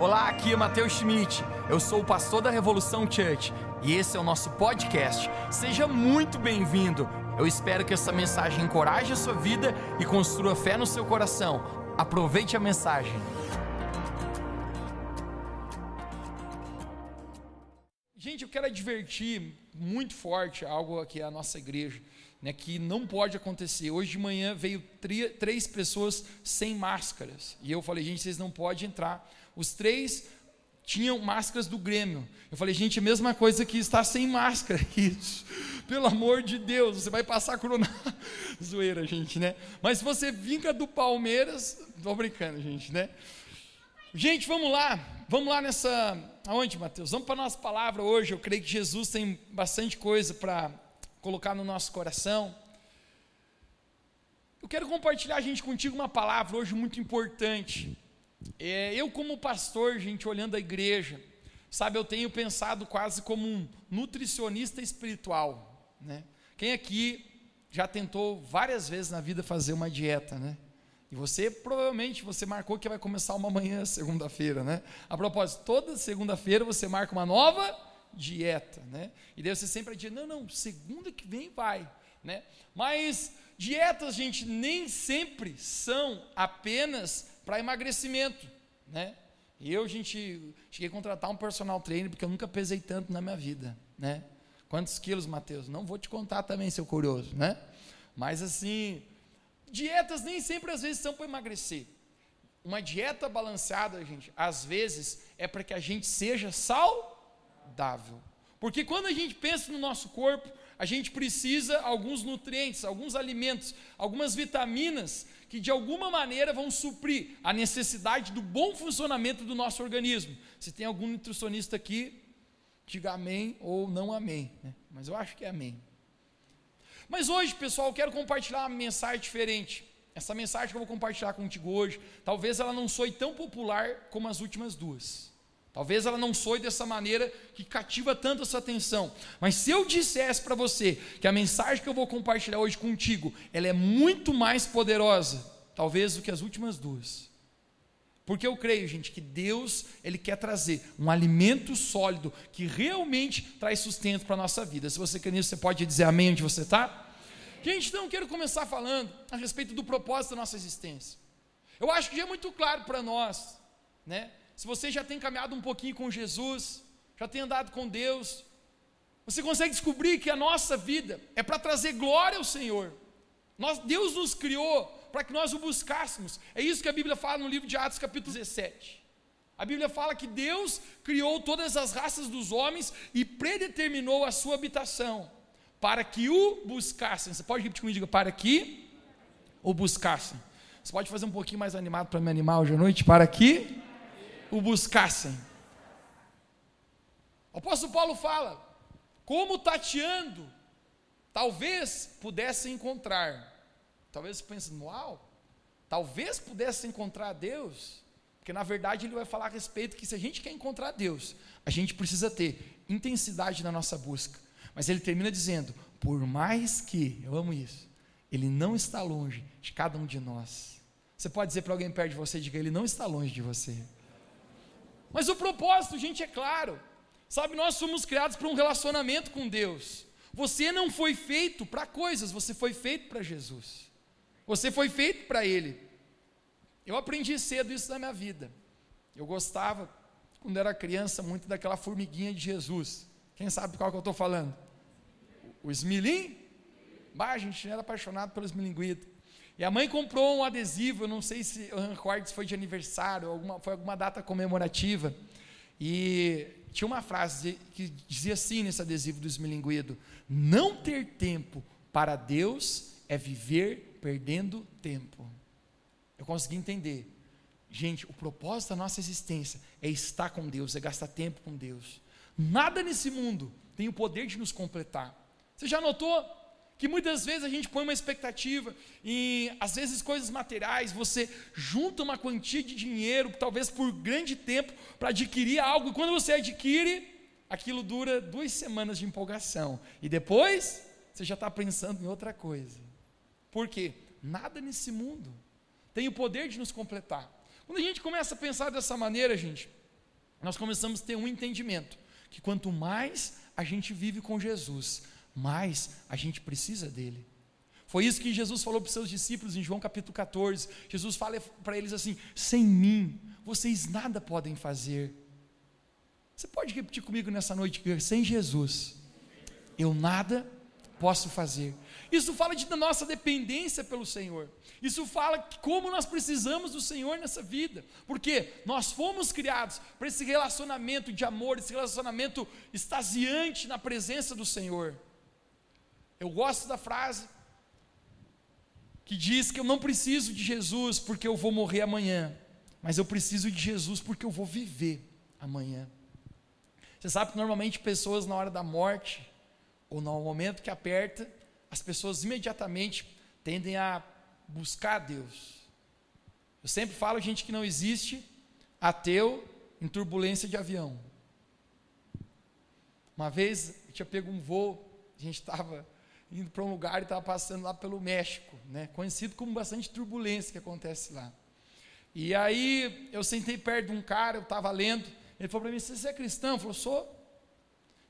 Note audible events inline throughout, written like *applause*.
Olá, aqui é Matheus Schmidt. Eu sou o pastor da Revolução Church e esse é o nosso podcast. Seja muito bem-vindo. Eu espero que essa mensagem encoraje a sua vida e construa fé no seu coração. Aproveite a mensagem. Gente, eu quero advertir muito forte algo aqui à nossa igreja, né, que não pode acontecer. Hoje de manhã veio três pessoas sem máscaras e eu falei, gente, vocês não podem entrar os três tinham máscaras do Grêmio. Eu falei, gente, a mesma coisa que estar sem máscara. *laughs* Isso. Pelo amor de Deus, você vai passar corona. *laughs* Zoeira, gente, né? Mas se você vinca do Palmeiras, tô brincando, gente, né? Gente, vamos lá. Vamos lá nessa. Aonde, Mateus? Vamos para a nossa palavra hoje. Eu creio que Jesus tem bastante coisa para colocar no nosso coração. Eu quero compartilhar, gente, contigo uma palavra hoje muito importante. É, eu, como pastor, gente, olhando a igreja, sabe, eu tenho pensado quase como um nutricionista espiritual. Né? Quem aqui já tentou várias vezes na vida fazer uma dieta, né? E você provavelmente você marcou que vai começar uma manhã *laughs* segunda-feira, né? A propósito, toda segunda-feira você marca uma nova dieta, né? E daí você sempre diz, não, não, segunda que vem vai, né? Mas dietas, gente, nem sempre são apenas para emagrecimento, né? E eu, gente, cheguei a contratar um personal trainer porque eu nunca pesei tanto na minha vida, né? Quantos quilos, Mateus? Não vou te contar também, seu curioso, né? Mas assim, dietas nem sempre às vezes são para emagrecer. Uma dieta balanceada, gente, às vezes é para que a gente seja saudável. Porque quando a gente pensa no nosso corpo, a gente precisa alguns nutrientes, alguns alimentos, algumas vitaminas que de alguma maneira vão suprir a necessidade do bom funcionamento do nosso organismo. Se tem algum nutricionista aqui, diga amém ou não amém, né? mas eu acho que é amém. Mas hoje, pessoal, eu quero compartilhar uma mensagem diferente. Essa mensagem que eu vou compartilhar contigo hoje, talvez ela não soe tão popular como as últimas duas. Talvez ela não soe dessa maneira que cativa tanto a sua atenção. Mas se eu dissesse para você que a mensagem que eu vou compartilhar hoje contigo, ela é muito mais poderosa, talvez do que as últimas duas. Porque eu creio, gente, que Deus, ele quer trazer um alimento sólido que realmente traz sustento para a nossa vida. Se você quer nisso, você pode dizer amém onde você está? Gente, então eu quero começar falando a respeito do propósito da nossa existência. Eu acho que já é muito claro para nós, né? Se você já tem caminhado um pouquinho com Jesus, já tem andado com Deus, você consegue descobrir que a nossa vida é para trazer glória ao Senhor. Nós, Deus nos criou para que nós o buscássemos. É isso que a Bíblia fala no livro de Atos, capítulo 17. A Bíblia fala que Deus criou todas as raças dos homens e predeterminou a sua habitação para que o buscassem. Você pode repetir comigo, diga, para que o buscassem. Você pode fazer um pouquinho mais animado para me animar hoje à noite? Para que o buscassem. O apóstolo Paulo fala: como tateando, talvez pudesse encontrar. Talvez pense, uau, talvez pudesse encontrar Deus. Porque na verdade ele vai falar a respeito que se a gente quer encontrar Deus, a gente precisa ter intensidade na nossa busca. Mas ele termina dizendo: por mais que, eu amo isso, ele não está longe de cada um de nós. Você pode dizer para alguém perto de você, diga, ele não está longe de você. Mas o propósito, gente, é claro. Sabe, nós somos criados para um relacionamento com Deus. Você não foi feito para coisas, você foi feito para Jesus. Você foi feito para Ele. Eu aprendi cedo isso na minha vida. Eu gostava, quando era criança, muito daquela formiguinha de Jesus. Quem sabe qual que eu estou falando? O esmilim? Bah, a gente era apaixonado pelo esmilinguido. E a mãe comprou um adesivo, eu não sei se recordo foi de aniversário, alguma, foi alguma data comemorativa. E tinha uma frase que dizia assim nesse adesivo do esmilinguido: Não ter tempo para Deus é viver perdendo tempo. Eu consegui entender. Gente, o propósito da nossa existência é estar com Deus, é gastar tempo com Deus. Nada nesse mundo tem o poder de nos completar. Você já notou? Que muitas vezes a gente põe uma expectativa em, às vezes, coisas materiais, você junta uma quantia de dinheiro, talvez por grande tempo, para adquirir algo, e quando você adquire, aquilo dura duas semanas de empolgação, e depois você já está pensando em outra coisa. Por quê? Nada nesse mundo tem o poder de nos completar. Quando a gente começa a pensar dessa maneira, gente, nós começamos a ter um entendimento que quanto mais a gente vive com Jesus, mais a gente precisa dele. Foi isso que Jesus falou para os seus discípulos em João capítulo 14. Jesus fala para eles assim: sem mim, vocês nada podem fazer. Você pode repetir comigo nessa noite: sem Jesus, eu nada posso fazer. Isso fala de nossa dependência pelo Senhor. Isso fala como nós precisamos do Senhor nessa vida. Porque nós fomos criados para esse relacionamento de amor, esse relacionamento extasiante na presença do Senhor. Eu gosto da frase que diz que eu não preciso de Jesus porque eu vou morrer amanhã, mas eu preciso de Jesus porque eu vou viver amanhã. Você sabe que normalmente pessoas na hora da morte, ou no momento que aperta, as pessoas imediatamente tendem a buscar Deus. Eu sempre falo, gente, que não existe ateu em turbulência de avião. Uma vez eu tinha pego um voo, a gente estava indo para um lugar e estava passando lá pelo México, né? conhecido como bastante turbulência que acontece lá. E aí eu sentei perto de um cara, eu estava lendo, ele falou para mim, você é cristão? Eu falei, sou.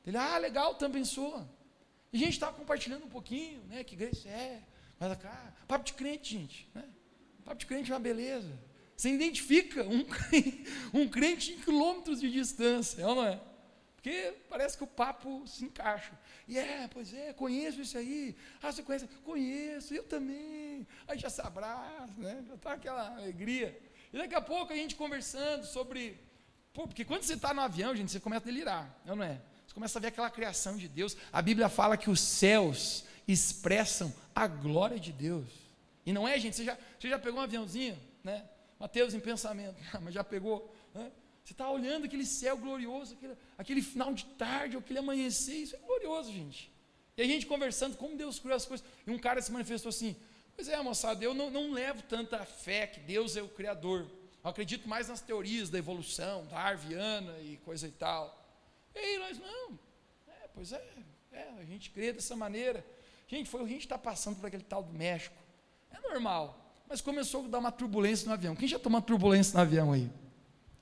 Ele, ah, legal, também sou. E a gente estava compartilhando um pouquinho, né? Que igreja é. Mas cá, papo de crente, gente. Né? Papo de crente é uma beleza. Você identifica um, *laughs* um crente em quilômetros de distância, é ou não é? Porque parece que o papo se encaixa. E é, pois é, conheço isso aí. Ah, você conhece? Conheço, eu também. Aí já se abraça, né? Já está aquela alegria. E daqui a pouco a gente conversando sobre. Pô, porque quando você está no avião, gente, você começa a delirar, não é? Você começa a ver aquela criação de Deus. A Bíblia fala que os céus expressam a glória de Deus. E não é, gente? Você já, você já pegou um aviãozinho, né? Mateus em pensamento, *laughs* mas já pegou? Você está olhando aquele céu glorioso, aquele, aquele, final de tarde, aquele amanhecer, isso é glorioso, gente. E a gente conversando, como Deus criou as coisas. E um cara se manifestou assim: Pois é, moçada, eu não, não levo tanta fé que Deus é o Criador. Eu acredito mais nas teorias da evolução, darwiana e coisa e tal. E aí nós, não, é, pois é, é, a gente crê dessa maneira. Gente, foi o que a gente está passando por aquele tal do México. É normal. Mas começou a dar uma turbulência no avião. Quem já tomou turbulência no avião aí?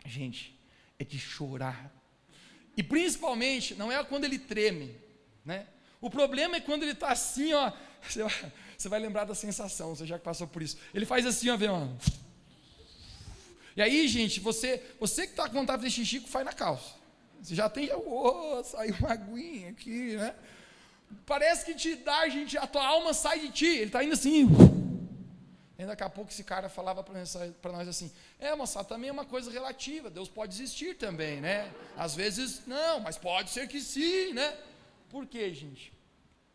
Gente, é de chorar. E principalmente, não é quando ele treme, né? O problema é quando ele está assim, ó. *laughs* Você vai, você vai, lembrar da sensação, você já passou por isso. Ele faz assim, ó, vem, ó. E aí, gente, você, você que está com vontade de xixi, faz na calça. Você já tem, oh, saiu uma aguinha aqui, né? Parece que te dá, gente, a tua alma sai de ti. Ele está indo assim. E daqui a pouco esse cara falava para nós assim: é, moça, também é uma coisa relativa, Deus pode existir também, né? Às vezes, não, mas pode ser que sim, né? Por quê, gente?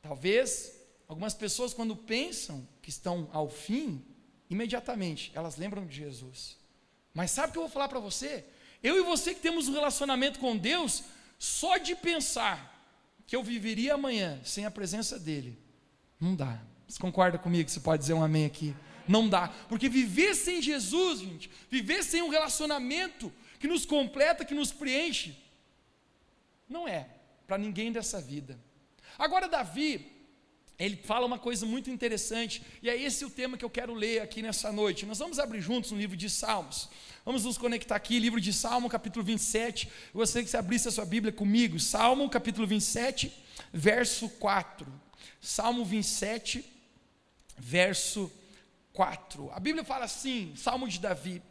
Talvez algumas pessoas, quando pensam que estão ao fim, imediatamente elas lembram de Jesus. Mas sabe o que eu vou falar para você? Eu e você que temos um relacionamento com Deus, só de pensar que eu viveria amanhã sem a presença dEle, não dá. Você concorda comigo? Você pode dizer um amém aqui? Não dá. Porque viver sem Jesus, gente, viver sem um relacionamento que nos completa, que nos preenche, não é para ninguém dessa vida. Agora, Davi, ele fala uma coisa muito interessante, e é esse o tema que eu quero ler aqui nessa noite. Nós vamos abrir juntos no livro de Salmos. Vamos nos conectar aqui, livro de Salmo, capítulo 27. Eu gostaria que você abrisse a sua Bíblia comigo. Salmo, capítulo 27, verso 4. Salmo 27, verso 4. 4. A Bíblia fala assim, Salmo de Davi: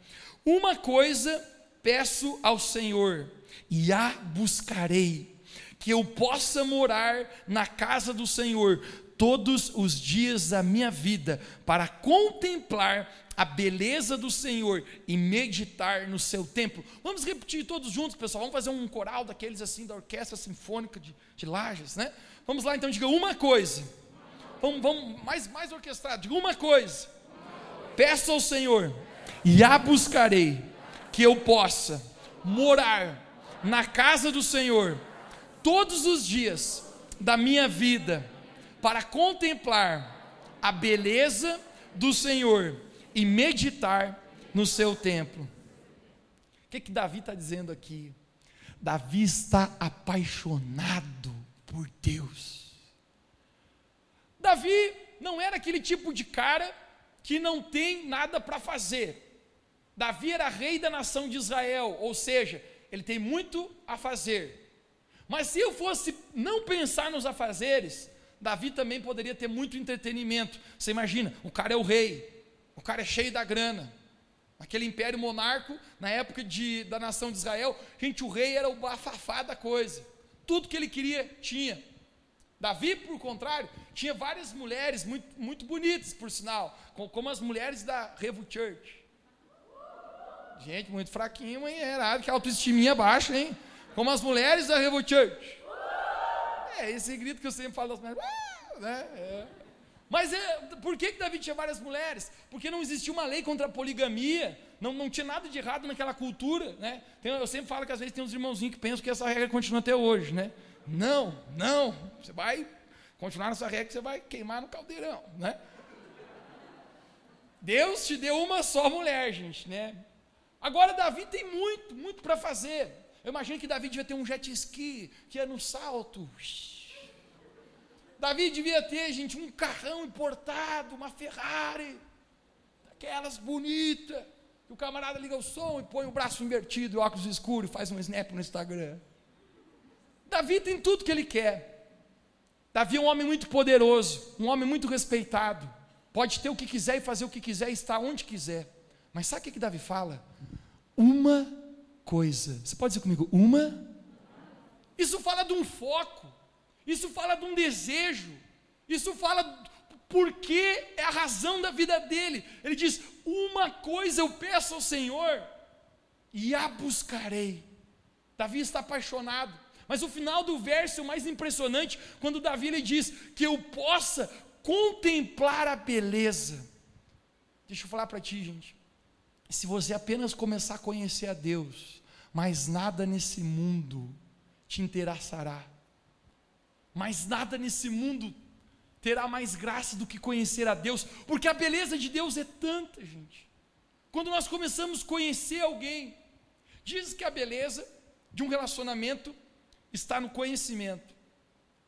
Uma coisa peço ao Senhor, e a buscarei, que eu possa morar na casa do Senhor todos os dias da minha vida, para contemplar a beleza do Senhor e meditar no seu templo. Vamos repetir todos juntos, pessoal. Vamos fazer um coral daqueles assim da orquestra sinfônica de, de Lages, né? Vamos lá então, diga uma coisa. Vamos, vamos mais, mais orquestrado. Diga uma coisa Peço ao Senhor e a buscarei, que eu possa morar na casa do Senhor todos os dias da minha vida, para contemplar a beleza do Senhor e meditar no seu templo. O que, que Davi está dizendo aqui? Davi está apaixonado por Deus. Davi não era aquele tipo de cara que não tem nada para fazer. Davi era rei da nação de Israel, ou seja, ele tem muito a fazer. Mas se eu fosse não pensar nos afazeres, Davi também poderia ter muito entretenimento. Você imagina, o cara é o rei, o cara é cheio da grana. Aquele império monarco, na época de, da nação de Israel, gente, o rei era o bafafá da coisa. Tudo que ele queria, tinha. Davi, por contrário, tinha várias mulheres muito, muito bonitas, por sinal, como as mulheres da Revo Church. Gente, muito fraquinho, hein? Era que a autoestima baixa, hein? Como as mulheres da Revo Church. É, esse grito que eu sempre falo das mulheres. Ah, né? É. Mas é, por que, que Davi tinha várias mulheres? Porque não existia uma lei contra a poligamia, não, não tinha nada de errado naquela cultura. Né? Tem, eu sempre falo que às vezes tem uns irmãozinhos que pensam que essa regra continua até hoje. Né? Não, não, você vai continuar nessa regra que você vai queimar no caldeirão. Né? Deus te deu uma só mulher, gente. Né? Agora, Davi tem muito, muito para fazer. Eu imagino que Davi devia ter um jet ski, que ia no salto. Davi devia ter, gente, um carrão importado, uma Ferrari, daquelas bonitas, o camarada liga o som e põe o braço invertido, óculos escuros, faz um snap no Instagram. Davi tem tudo que ele quer. Davi é um homem muito poderoso, um homem muito respeitado. Pode ter o que quiser e fazer o que quiser estar onde quiser. Mas sabe o que Davi fala? Uma coisa. Você pode dizer comigo, uma? Isso fala de um foco. Isso fala de um desejo. Isso fala porque é a razão da vida dele. Ele diz: Uma coisa eu peço ao Senhor e a buscarei. Davi está apaixonado. Mas o final do verso é o mais impressionante, quando Davi ele diz que eu possa contemplar a beleza. Deixa eu falar para ti, gente. Se você apenas começar a conhecer a Deus, mais nada nesse mundo te interessará mas nada nesse mundo terá mais graça do que conhecer a Deus, porque a beleza de Deus é tanta, gente. Quando nós começamos a conhecer alguém, diz que a beleza de um relacionamento está no conhecimento.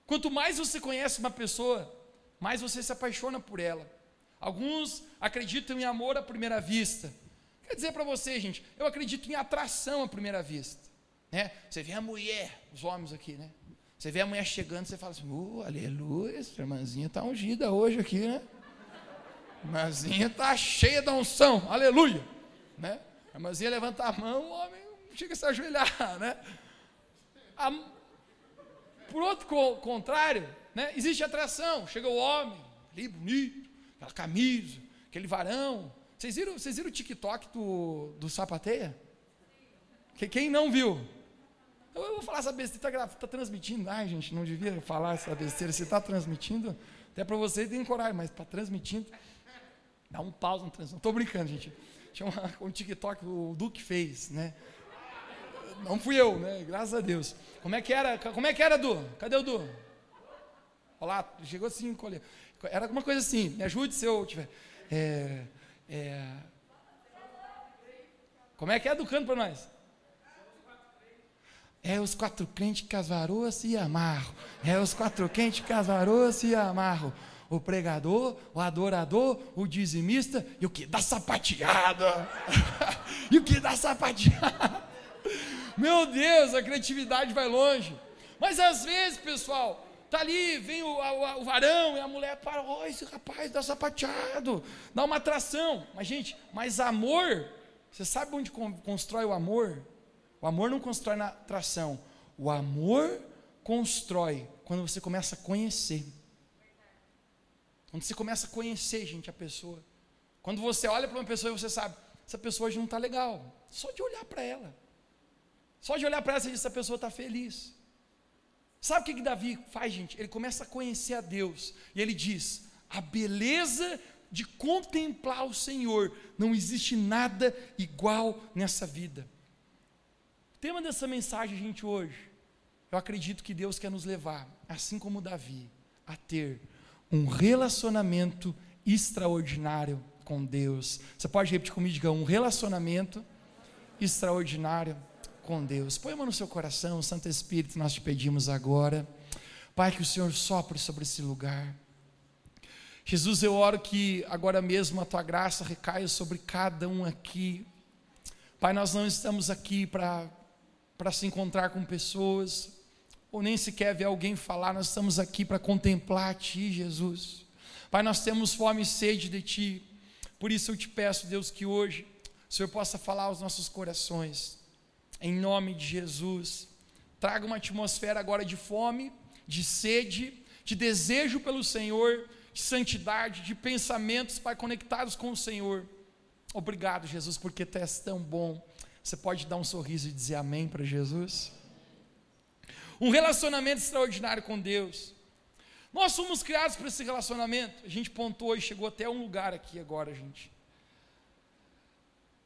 Quanto mais você conhece uma pessoa, mais você se apaixona por ela. Alguns acreditam em amor à primeira vista. Quer dizer para você, gente, eu acredito em atração à primeira vista. Né? Você vê a mulher, os homens aqui, né? Você vê a mulher chegando, você fala assim, oh, aleluia, essa irmãzinha está ungida hoje aqui, né? Irmãzinha está cheia da unção, aleluia. Né? A irmãzinha levanta a mão, o homem chega a se ajoelhar, né? A, por outro co contrário, né, existe atração, chega o homem, ali bonito, aquela camisa, aquele varão. Vocês viram, vocês viram o TikTok do, do Sapateia? Quem não viu? Eu vou falar essa besteira, está tá transmitindo. Ai, gente, não devia falar essa besteira. Se está transmitindo, até para você tem coragem, mas está transmitindo, dá um pause no transmissão. Estou brincando, gente. Tinha um TikTok o Duque fez, né? Não fui eu, né? Graças a Deus. Como é que era? Como é que era, Du? Cadê o Du? Olha lá, chegou assim, colher. Era alguma coisa assim. Me ajude se eu tiver. É, é... Como é que é do canto para nós? É os quatro crentes que as varoas se amarram. É os quatro crentes que as varoas se amarram. O pregador, o adorador, o dizimista e o que dá sapateada. *laughs* e o que dá sapateada. Meu Deus, a criatividade vai longe. Mas às vezes, pessoal, tá ali, vem o, o, varão e a mulher para, ó, oh, esse rapaz dá sapateado, dá uma atração. Mas, gente, mas amor, você sabe onde constrói o amor? O amor não constrói na atração. O amor constrói quando você começa a conhecer. Quando você começa a conhecer, gente, a pessoa. Quando você olha para uma pessoa e você sabe, essa pessoa hoje não está legal. Só de olhar para ela. Só de olhar para ela, você essa pessoa está feliz. Sabe o que, que Davi faz, gente? Ele começa a conhecer a Deus. E ele diz: a beleza de contemplar o Senhor. Não existe nada igual nessa vida tema dessa mensagem, gente, hoje, eu acredito que Deus quer nos levar, assim como Davi, a ter um relacionamento extraordinário com Deus. Você pode repetir comigo, diga, um relacionamento extraordinário com Deus. Põe a mão no seu coração, Santo Espírito, nós te pedimos agora. Pai, que o Senhor sopre sobre esse lugar. Jesus, eu oro que agora mesmo a tua graça recaia sobre cada um aqui. Pai, nós não estamos aqui para se encontrar com pessoas, ou nem sequer ver alguém falar, nós estamos aqui para contemplar a Ti, Jesus. Pai, nós temos fome e sede de Ti, por isso eu te peço, Deus, que hoje o Senhor possa falar aos nossos corações, em nome de Jesus. Traga uma atmosfera agora de fome, de sede, de desejo pelo Senhor, de santidade, de pensamentos, Pai, conectados com o Senhor. Obrigado, Jesus, porque Tu és tão bom. Você pode dar um sorriso e dizer amém para Jesus? Um relacionamento extraordinário com Deus. Nós somos criados para esse relacionamento. A gente pontuou e chegou até um lugar aqui agora, gente.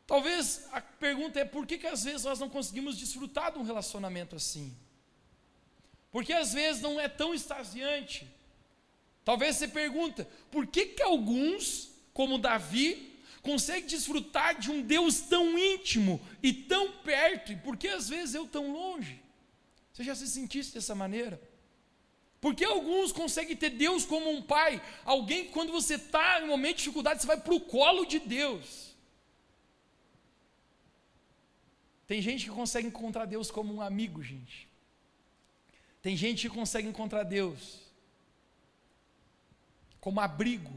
Talvez a pergunta é por que, que às vezes nós não conseguimos desfrutar de um relacionamento assim? Porque às vezes não é tão extasiante. Talvez você pergunta, por que, que alguns, como Davi, conseguem desfrutar de um Deus tão íntimo e tão perto, e por que às vezes eu tão longe? Você já se sentisse dessa maneira? Porque alguns conseguem ter Deus como um pai, alguém que quando você está em um momento de dificuldade, você vai para o colo de Deus. Tem gente que consegue encontrar Deus como um amigo, gente. Tem gente que consegue encontrar Deus como abrigo.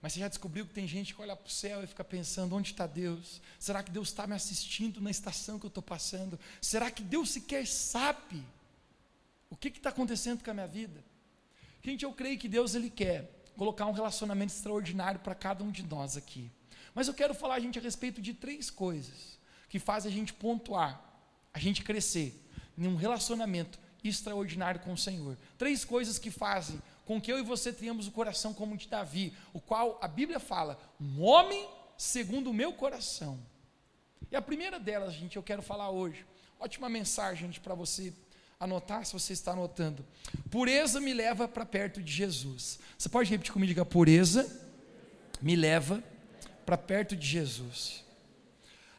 Mas você já descobriu que tem gente que olha para o céu e fica pensando: onde está Deus? Será que Deus está me assistindo na estação que eu estou passando? Será que Deus sequer sabe o que está acontecendo com a minha vida? Gente, eu creio que Deus ele quer colocar um relacionamento extraordinário para cada um de nós aqui. Mas eu quero falar, gente, a respeito de três coisas que faz a gente pontuar, a gente crescer em um relacionamento extraordinário com o Senhor. Três coisas que fazem com que eu e você tenhamos o coração como de Davi, o qual a Bíblia fala, um homem segundo o meu coração. E a primeira delas, gente, eu quero falar hoje. Ótima mensagem, gente, para você anotar, se você está anotando. Pureza me leva para perto de Jesus. Você pode repetir comigo, diga, pureza me leva para perto de Jesus.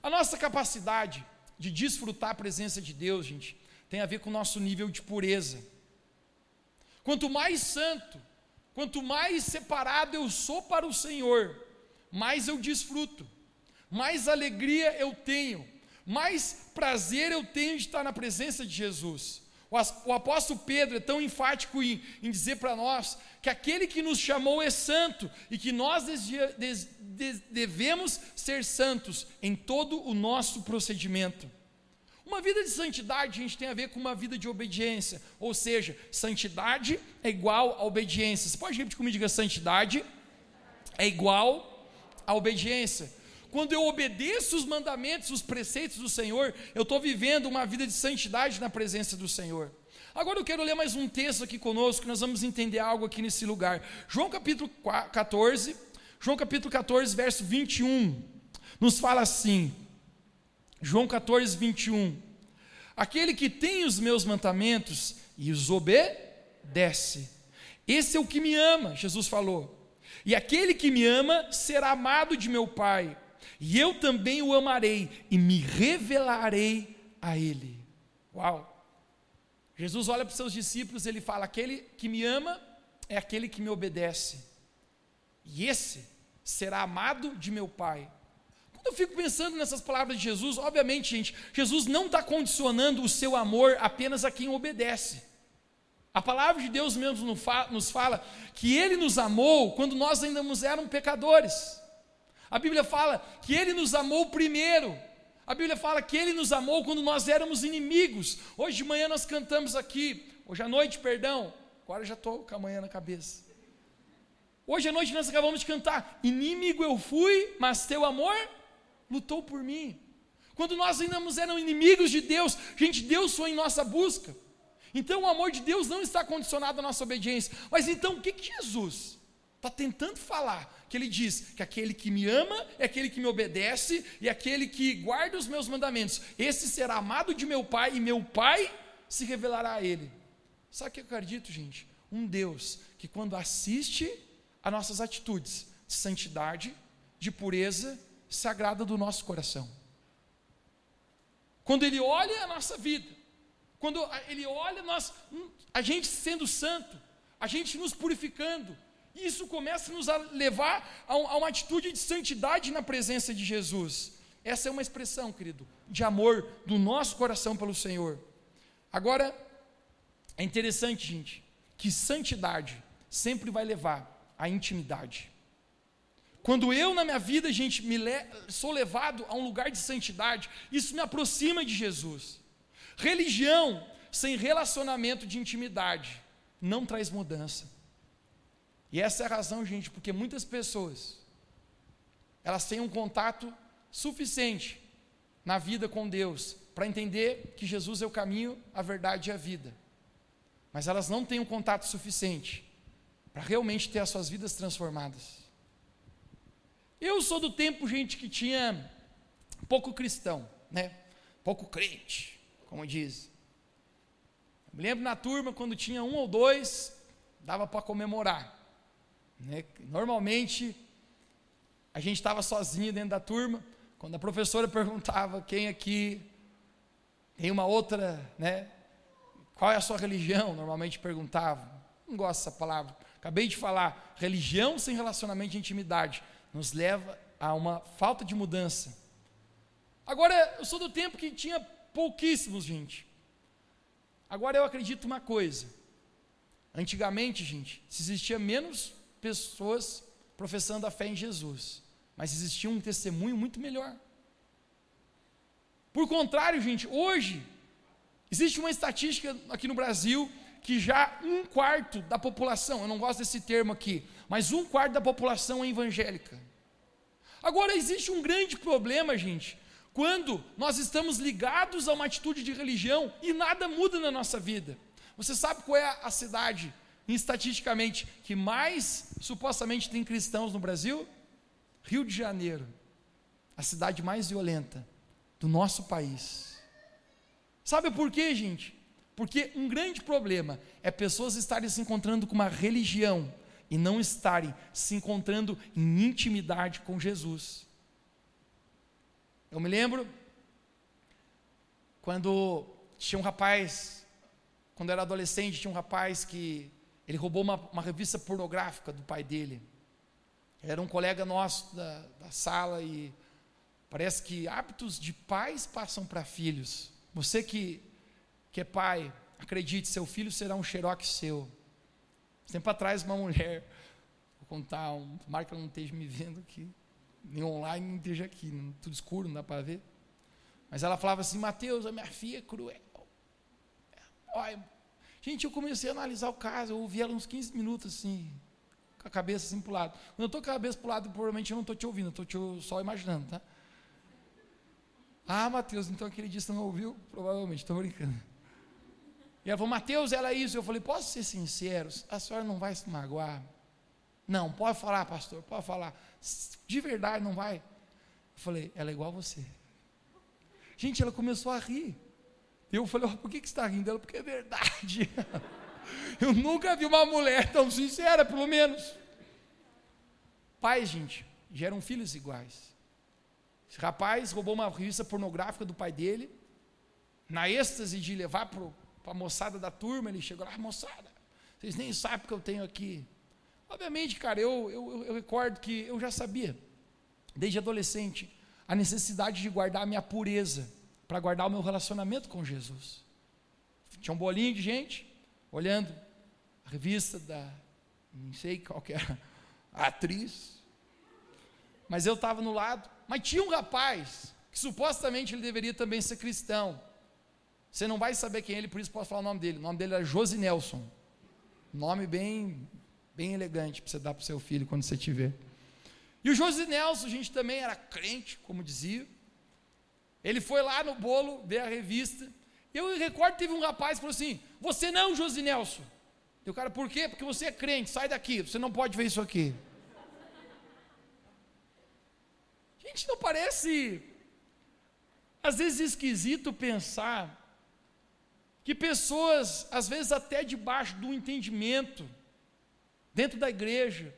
A nossa capacidade de desfrutar a presença de Deus, gente, tem a ver com o nosso nível de pureza. Quanto mais santo, quanto mais separado eu sou para o Senhor, mais eu desfruto, mais alegria eu tenho, mais prazer eu tenho de estar na presença de Jesus. O apóstolo Pedro é tão enfático em, em dizer para nós que aquele que nos chamou é santo e que nós devemos ser santos em todo o nosso procedimento. Uma vida de santidade, a gente tem a ver com uma vida de obediência, ou seja, santidade é igual a obediência. Você pode repetir comigo, diga santidade é igual a obediência. Quando eu obedeço os mandamentos, os preceitos do Senhor, eu estou vivendo uma vida de santidade na presença do Senhor. Agora eu quero ler mais um texto aqui conosco, nós vamos entender algo aqui nesse lugar. João capítulo 14, João capítulo 14, verso 21, nos fala assim, João 14, 21, aquele que tem os meus mandamentos e os obedece, esse é o que me ama, Jesus falou, e aquele que me ama será amado de meu Pai, e eu também o amarei e me revelarei a ele. Uau! Jesus olha para os seus discípulos ele fala: Aquele que me ama é aquele que me obedece, e esse será amado de meu Pai. Quando eu fico pensando nessas palavras de Jesus, obviamente, gente, Jesus não está condicionando o seu amor apenas a quem obedece. A palavra de Deus mesmo nos fala que Ele nos amou quando nós ainda éramos pecadores. A Bíblia fala que Ele nos amou primeiro. A Bíblia fala que Ele nos amou quando nós éramos inimigos. Hoje de manhã nós cantamos aqui, hoje à noite, perdão, agora eu já estou com a manhã na cabeça. Hoje à noite nós acabamos de cantar: Inimigo eu fui, mas teu amor lutou por mim. Quando nós ainda éramos inimigos de Deus, gente, Deus foi em nossa busca. Então o amor de Deus não está condicionado à nossa obediência. Mas então o que, que Jesus está tentando falar? que ele diz que aquele que me ama é aquele que me obedece e aquele que guarda os meus mandamentos. Esse será amado de meu Pai e meu Pai se revelará a ele. Sabe o que eu acredito, gente? Um Deus que quando assiste a nossas atitudes de santidade, de pureza, se agrada do nosso coração. Quando ele olha a nossa vida, quando ele olha nós, a gente sendo santo, a gente nos purificando, isso começa a nos levar a, uma atitude de santidade na presença de Jesus. Essa é uma expressão, querido, de amor do nosso coração pelo Senhor. Agora, é interessante, gente, que santidade sempre vai levar à intimidade. Quando eu na minha vida, gente, me le sou levado a um lugar de santidade, isso me aproxima de Jesus. Religião sem relacionamento de intimidade não traz mudança. E essa é a razão, gente, porque muitas pessoas elas têm um contato suficiente na vida com Deus para entender que Jesus é o caminho, a verdade e a vida. Mas elas não têm um contato suficiente para realmente ter as suas vidas transformadas. Eu sou do tempo, gente, que tinha pouco cristão, né? Pouco crente, como diz. Eu me lembro na turma, quando tinha um ou dois, dava para comemorar. Né? Normalmente, a gente estava sozinho dentro da turma, quando a professora *laughs* perguntava quem aqui tem uma outra, né? Qual é a sua religião? Normalmente perguntava. Não gosto dessa palavra. Acabei de falar, religião sem relacionamento de intimidade nos leva a uma falta de mudança. Agora, eu sou do tempo que tinha pouquíssimos, gente. Agora eu acredito uma coisa. Antigamente, gente, se existia menos pessoas professando a fé em Jesus, mas existia um testemunho muito melhor. Por contrário, gente, hoje existe uma estatística aqui no Brasil que já um quarto da população, eu não gosto desse termo aqui, mas um quarto da população é evangélica. Agora, existe um grande problema, gente, quando nós estamos ligados a uma atitude de religião e nada muda na nossa vida. Você sabe qual é a cidade, estatisticamente, que mais supostamente tem cristãos no Brasil? Rio de Janeiro, a cidade mais violenta do nosso país. Sabe por quê, gente? Porque um grande problema é pessoas estarem se encontrando com uma religião e não estarem se encontrando em intimidade com Jesus. Eu me lembro quando tinha um rapaz, quando era adolescente, tinha um rapaz que ele roubou uma, uma revista pornográfica do pai dele. Ele era um colega nosso da, da sala e parece que hábitos de pais passam para filhos. Você que que é pai, acredite, seu filho será um xerox seu. Tempo atrás, uma mulher, *laughs* vou contar, um, ela não esteja me vendo aqui, nem online, nem esteja aqui, tudo escuro, não dá para ver. Mas ela falava assim: Mateus, a minha filha é cruel. Olha, gente, eu comecei a analisar o caso, eu ouvi ela uns 15 minutos assim, com a cabeça assim para o lado. Quando eu estou com a cabeça para o lado, provavelmente eu não estou te ouvindo, estou só imaginando, tá? Ah, Mateus, então aquele dia você não ouviu? Provavelmente, estou brincando. E ela falou, Mateus, ela é isso. Eu falei, posso ser sincero? A senhora não vai se magoar? Não, pode falar, pastor, pode falar. De verdade, não vai? Eu falei, ela é igual a você. Gente, ela começou a rir. Eu falei, oh, por que, que você está rindo? Ela, porque é verdade. *laughs* Eu nunca vi uma mulher tão sincera, pelo menos. Pais, gente, geram filhos iguais. Esse rapaz roubou uma revista pornográfica do pai dele, na êxtase de levar para a moçada da turma, ele chegou lá, moçada, vocês nem sabem o que eu tenho aqui. Obviamente, cara, eu, eu, eu recordo que eu já sabia, desde adolescente, a necessidade de guardar a minha pureza, para guardar o meu relacionamento com Jesus. Tinha um bolinho de gente, olhando a revista da, não sei qual que era, a atriz, mas eu estava no lado, mas tinha um rapaz, que supostamente ele deveria também ser cristão, você não vai saber quem é ele, por isso posso falar o nome dele. O nome dele era Josi Nelson. Nome bem, bem elegante para você dar para o seu filho quando você tiver. E o Josi Nelson, gente também era crente, como dizia. Ele foi lá no bolo ver a revista. Eu recordo teve um rapaz que falou assim: Você não, Josi Nelson. E o cara, por quê? Porque você é crente, sai daqui, você não pode ver isso aqui. Gente, não parece, às vezes, esquisito pensar que pessoas, às vezes até debaixo do entendimento, dentro da igreja,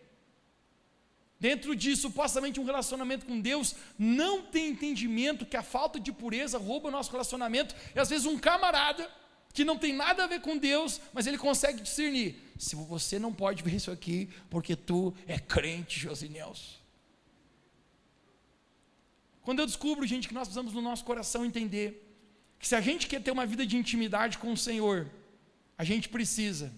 dentro de supostamente um relacionamento com Deus, não tem entendimento que a falta de pureza rouba o nosso relacionamento, e às vezes um camarada que não tem nada a ver com Deus, mas ele consegue discernir. Se você não pode ver isso aqui, porque tu é crente, Josinelso. Quando eu descubro, gente, que nós precisamos no nosso coração entender que se a gente quer ter uma vida de intimidade com o Senhor, a gente precisa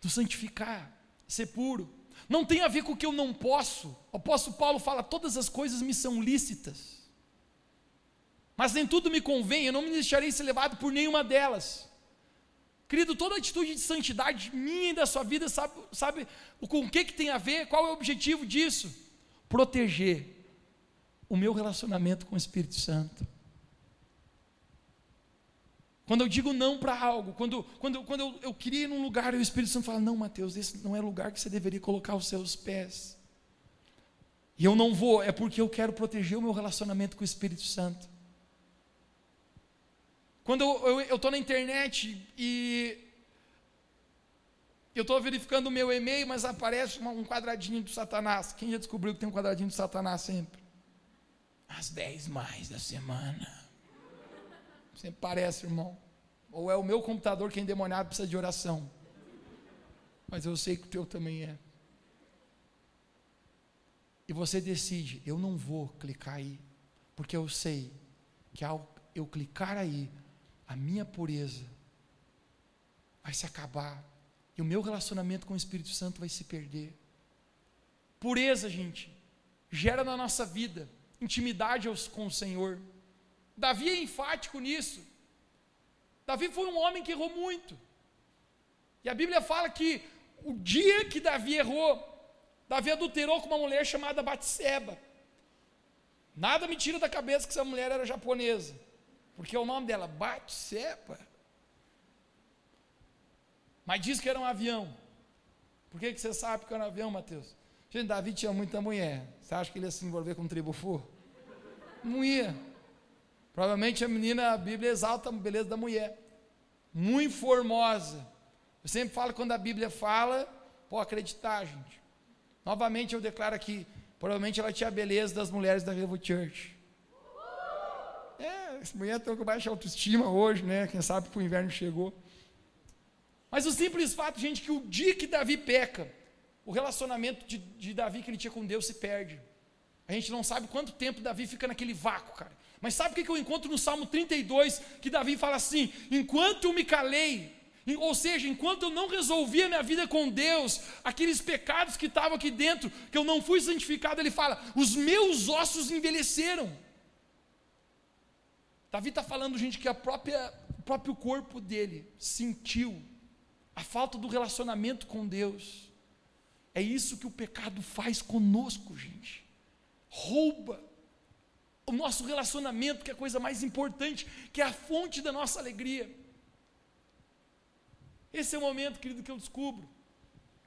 do santificar, ser puro. Não tem a ver com o que eu não posso. O apóstolo Paulo fala: todas as coisas me são lícitas, mas nem tudo me convém, eu não me deixarei ser levado por nenhuma delas. Querido, toda atitude de santidade minha e da sua vida, sabe, sabe com o que, que tem a ver? Qual é o objetivo disso? Proteger o meu relacionamento com o Espírito Santo. Quando eu digo não para algo, quando, quando, quando eu, eu queria ir num lugar e o Espírito Santo fala: Não, Mateus, esse não é lugar que você deveria colocar os seus pés. E eu não vou, é porque eu quero proteger o meu relacionamento com o Espírito Santo. Quando eu estou na internet e eu estou verificando o meu e-mail, mas aparece uma, um quadradinho do Satanás. Quem já descobriu que tem um quadradinho do Satanás sempre? Às 10 mais da semana. Sempre parece, irmão. Ou é o meu computador que é endemoniado precisa de oração. Mas eu sei que o teu também é. E você decide, eu não vou clicar aí, porque eu sei que ao eu clicar aí, a minha pureza vai se acabar e o meu relacionamento com o Espírito Santo vai se perder. Pureza, gente, gera na nossa vida intimidade com o Senhor. Davi é enfático nisso. Davi foi um homem que errou muito. E a Bíblia fala que o dia que Davi errou, Davi adulterou com uma mulher chamada Batseba. Nada me tira da cabeça que essa mulher era japonesa. Porque é o nome dela, Batseba. Mas diz que era um avião. Por que, que você sabe que era um avião, Mateus? Gente, Davi tinha muita mulher. Você acha que ele ia se envolver com um tribufu? Não ia. Provavelmente a menina, a Bíblia exalta a beleza da mulher. Muito formosa. Eu sempre falo quando a Bíblia fala, pode acreditar, gente. Novamente eu declaro aqui, provavelmente ela tinha a beleza das mulheres da Revo Church. É, essa mulher está com baixa autoestima hoje, né? Quem sabe que o inverno chegou. Mas o simples fato, gente, que o dia que Davi peca, o relacionamento de, de Davi que ele tinha com Deus se perde. A gente não sabe quanto tempo Davi fica naquele vácuo, cara. Mas sabe o que eu encontro no Salmo 32? Que Davi fala assim: enquanto eu me calei, ou seja, enquanto eu não resolvi a minha vida com Deus, aqueles pecados que estavam aqui dentro, que eu não fui santificado, ele fala: os meus ossos envelheceram. Davi está falando, gente, que a própria, o próprio corpo dele sentiu a falta do relacionamento com Deus. É isso que o pecado faz conosco, gente. Rouba o nosso relacionamento, que é a coisa mais importante, que é a fonte da nossa alegria. Esse é o momento, querido, que eu descubro.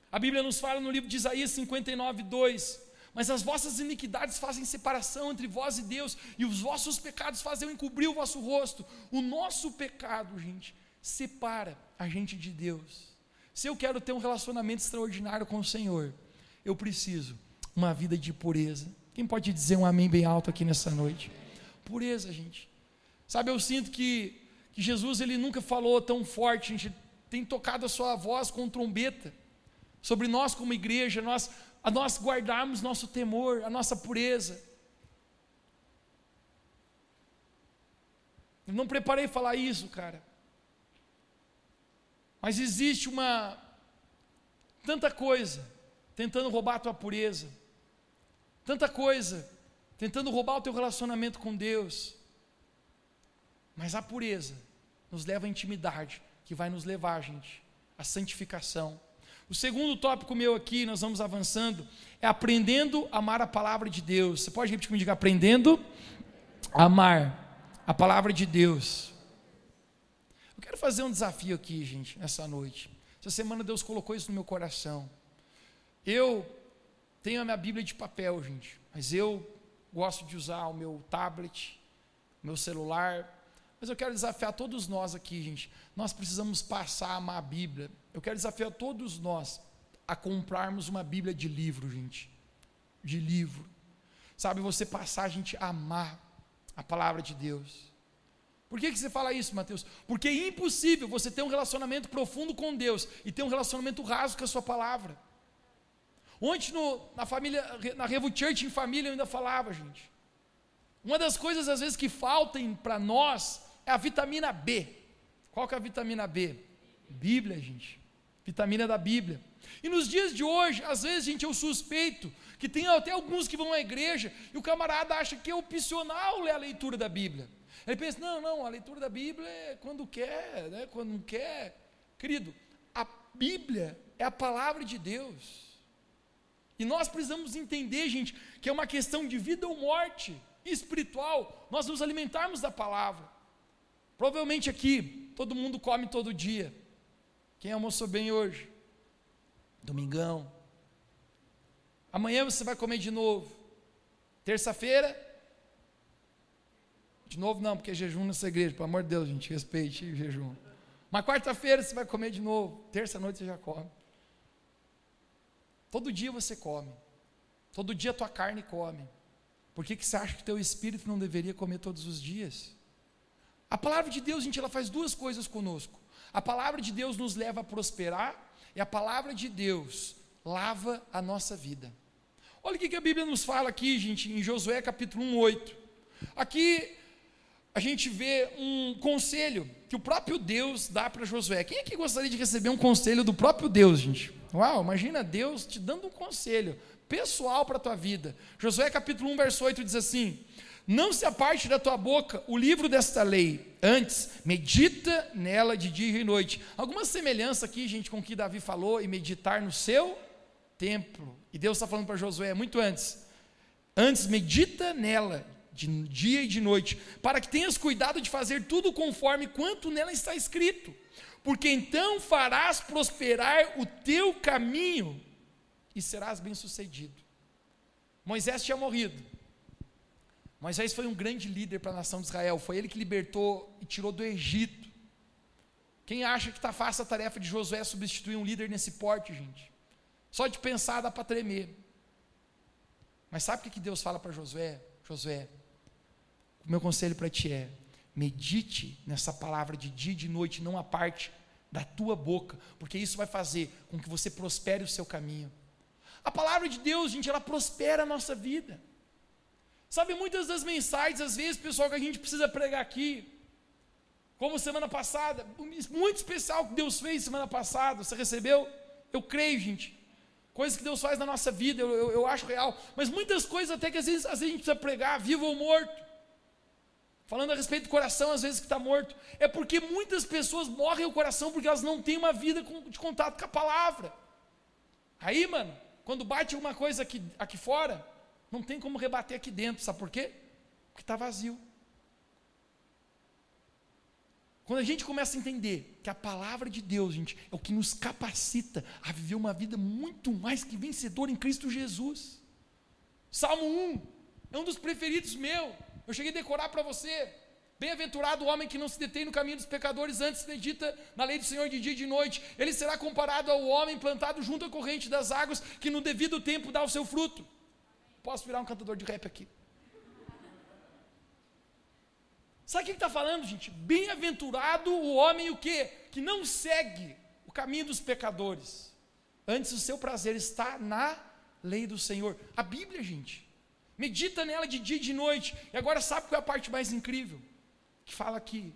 A Bíblia nos fala no livro de Isaías 59, 2: Mas as vossas iniquidades fazem separação entre vós e Deus, e os vossos pecados fazem encobrir o vosso rosto. O nosso pecado, gente, separa a gente de Deus. Se eu quero ter um relacionamento extraordinário com o Senhor, eu preciso uma vida de pureza. Quem pode dizer um amém bem alto aqui nessa noite? Pureza, gente. Sabe, eu sinto que, que Jesus ele nunca falou tão forte, a gente tem tocado a sua voz com trombeta sobre nós como igreja, nós, a nós guardarmos nosso temor, a nossa pureza. Eu não preparei falar isso, cara. Mas existe uma tanta coisa tentando roubar a tua pureza. Tanta coisa tentando roubar o teu relacionamento com Deus. Mas a pureza nos leva à intimidade, que vai nos levar, gente, à santificação. O segundo tópico meu aqui, nós vamos avançando, é aprendendo a amar a palavra de Deus. Você pode repetir comigo, diga, aprendendo a amar a palavra de Deus. Eu quero fazer um desafio aqui, gente, nessa noite. Essa semana Deus colocou isso no meu coração. Eu tenho a minha Bíblia de papel, gente, mas eu gosto de usar o meu tablet, meu celular. Mas eu quero desafiar todos nós aqui, gente. Nós precisamos passar a amar a Bíblia. Eu quero desafiar todos nós a comprarmos uma Bíblia de livro, gente. De livro. Sabe, você passar a gente a amar a palavra de Deus. Por que, que você fala isso, Mateus? Porque é impossível você ter um relacionamento profundo com Deus e ter um relacionamento raso com a sua palavra. Ontem no, na família, na Revo Church em família eu ainda falava, gente. Uma das coisas às vezes que faltam para nós é a vitamina B. Qual que é a vitamina B? Bíblia, gente. Vitamina da Bíblia. E nos dias de hoje, às vezes, gente, eu suspeito que tem até alguns que vão à igreja e o camarada acha que é opcional ler a leitura da Bíblia. Ele pensa, não, não, a leitura da Bíblia é quando quer, né, quando não quer. Querido, a Bíblia é a palavra de Deus. E nós precisamos entender, gente, que é uma questão de vida ou morte espiritual, nós nos alimentarmos da palavra. Provavelmente aqui, todo mundo come todo dia. Quem almoçou bem hoje? Domingão. Amanhã você vai comer de novo. Terça-feira, de novo não, porque é jejum nessa igreja, pelo amor de Deus, gente, respeite o jejum. Mas quarta-feira você vai comer de novo. Terça-noite você já come. Todo dia você come. Todo dia a tua carne come. Por que, que você acha que teu espírito não deveria comer todos os dias? A palavra de Deus, gente, ela faz duas coisas conosco. A palavra de Deus nos leva a prosperar e a palavra de Deus lava a nossa vida. Olha o que a Bíblia nos fala aqui, gente, em Josué capítulo 1, 8. Aqui a gente vê um conselho que o próprio Deus dá para Josué. Quem é que gostaria de receber um conselho do próprio Deus, gente? Uau, imagina Deus te dando um conselho pessoal para a tua vida. Josué capítulo 1, verso 8 diz assim: Não se aparte da tua boca o livro desta lei, antes medita nela de dia e noite. Alguma semelhança aqui, gente, com o que Davi falou e meditar no seu templo. E Deus está falando para Josué muito antes. Antes medita nela de dia e de noite, para que tenhas cuidado de fazer tudo conforme quanto nela está escrito, porque então farás prosperar o teu caminho e serás bem-sucedido. Moisés tinha morrido. Moisés foi um grande líder para a nação de Israel, foi ele que libertou e tirou do Egito. Quem acha que está fácil a tarefa de Josué substituir um líder nesse porte, gente? Só de pensar dá para tremer. Mas sabe o que Deus fala para Josué? Josué, o meu conselho para ti é: medite nessa palavra de dia e de noite, não a parte da tua boca, porque isso vai fazer com que você prospere o seu caminho. A palavra de Deus, gente, ela prospera a nossa vida. Sabe, muitas das mensagens, às vezes, pessoal, que a gente precisa pregar aqui, como semana passada, muito especial que Deus fez semana passada, você recebeu? Eu creio, gente. Coisas que Deus faz na nossa vida, eu, eu, eu acho real. Mas muitas coisas até que às vezes, às vezes a gente precisa pregar, vivo ou morto. Falando a respeito do coração, às vezes que está morto. É porque muitas pessoas morrem o coração porque elas não têm uma vida de contato com a palavra. Aí, mano, quando bate alguma coisa aqui, aqui fora, não tem como rebater aqui dentro. Sabe por quê? Porque está vazio. Quando a gente começa a entender que a palavra de Deus, gente, é o que nos capacita a viver uma vida muito mais que vencedora em Cristo Jesus. Salmo 1 é um dos preferidos meu. Eu cheguei a decorar para você. Bem-aventurado o homem que não se detém no caminho dos pecadores, antes medita na lei do Senhor de dia e de noite. Ele será comparado ao homem plantado junto à corrente das águas, que no devido tempo dá o seu fruto. Posso virar um cantador de rap aqui. Sabe o que está falando, gente? Bem-aventurado o homem o quê? Que não segue o caminho dos pecadores. Antes o seu prazer está na lei do Senhor. A Bíblia, gente medita nela de dia e de noite. E agora sabe qual é a parte mais incrível? Que fala aqui.